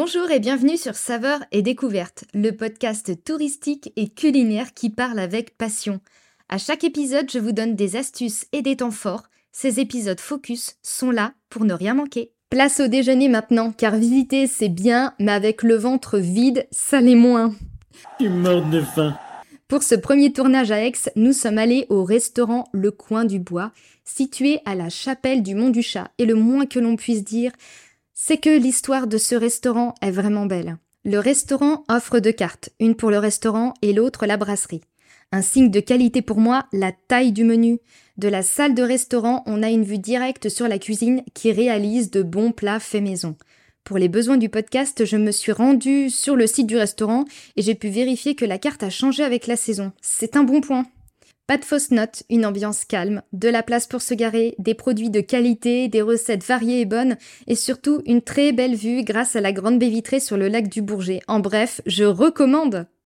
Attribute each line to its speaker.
Speaker 1: Bonjour et bienvenue sur Saveurs et Découvertes, le podcast touristique et culinaire qui parle avec passion. À chaque épisode, je vous donne des astuces et des temps forts. Ces épisodes focus sont là pour ne rien manquer. Place au déjeuner maintenant, car visiter c'est bien, mais avec le ventre vide, ça l'est moins.
Speaker 2: Tu mords de faim.
Speaker 1: Pour ce premier tournage à Aix, nous sommes allés au restaurant Le Coin du Bois, situé à la chapelle du Mont du Chat. Et le moins que l'on puisse dire, c'est que l'histoire de ce restaurant est vraiment belle. Le restaurant offre deux cartes, une pour le restaurant et l'autre la brasserie. Un signe de qualité pour moi, la taille du menu. De la salle de restaurant, on a une vue directe sur la cuisine qui réalise de bons plats faits maison. Pour les besoins du podcast, je me suis rendue sur le site du restaurant et j'ai pu vérifier que la carte a changé avec la saison. C'est un bon point. Pas de fausses notes, une ambiance calme, de la place pour se garer, des produits de qualité, des recettes variées et bonnes, et surtout une très belle vue grâce à la grande baie vitrée sur le lac du Bourget. En bref, je recommande